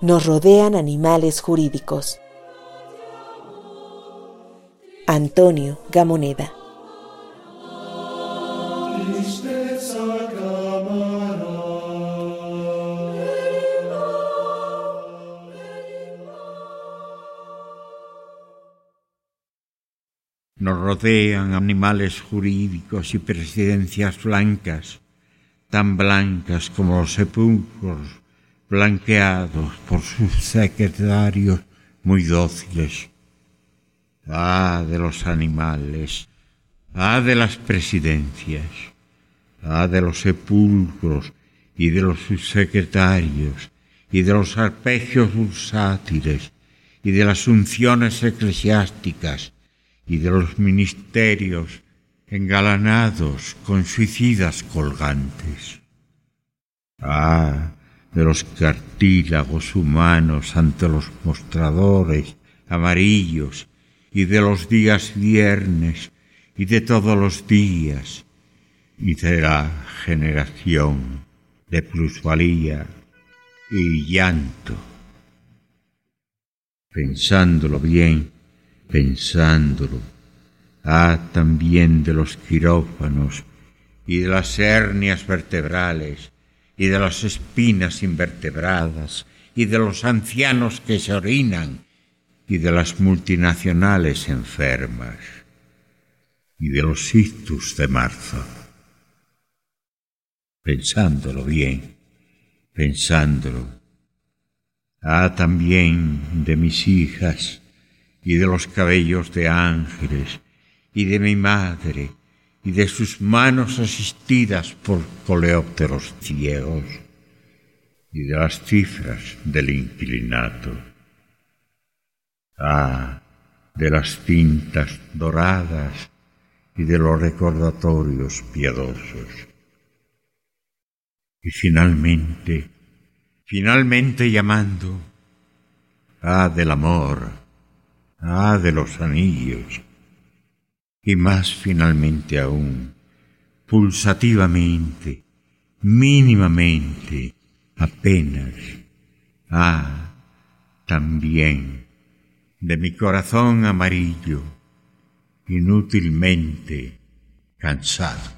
Nos rodean animales jurídicos. Antonio Gamoneda. Nos rodean animales jurídicos y presidencias blancas, tan blancas como los sepulcros blanqueados por sus secretarios muy dóciles. Ah, de los animales, ah, de las presidencias, ah, de los sepulcros y de los subsecretarios y de los arpegios bursátiles y de las unciones eclesiásticas y de los ministerios engalanados con suicidas colgantes. Ah, de los cartílagos humanos ante los mostradores amarillos y de los días viernes y de todos los días y de la generación de plusvalía y llanto. Pensándolo bien, pensándolo, ah, también de los quirófanos y de las hernias vertebrales y de las espinas invertebradas y de los ancianos que se orinan y de las multinacionales enfermas y de los ictus de marzo. Pensándolo bien, pensándolo, ah, también de mis hijas y de los cabellos de ángeles y de mi madre y de sus manos asistidas por coleópteros ciegos y de las cifras del inclinato. Ah, de las cintas doradas y de los recordatorios piadosos. Y finalmente, finalmente llamando, ah, del amor, ah, de los anillos, y más finalmente aún, pulsativamente, mínimamente, apenas, ah, también, de mi corazón amarillo, inútilmente cansado.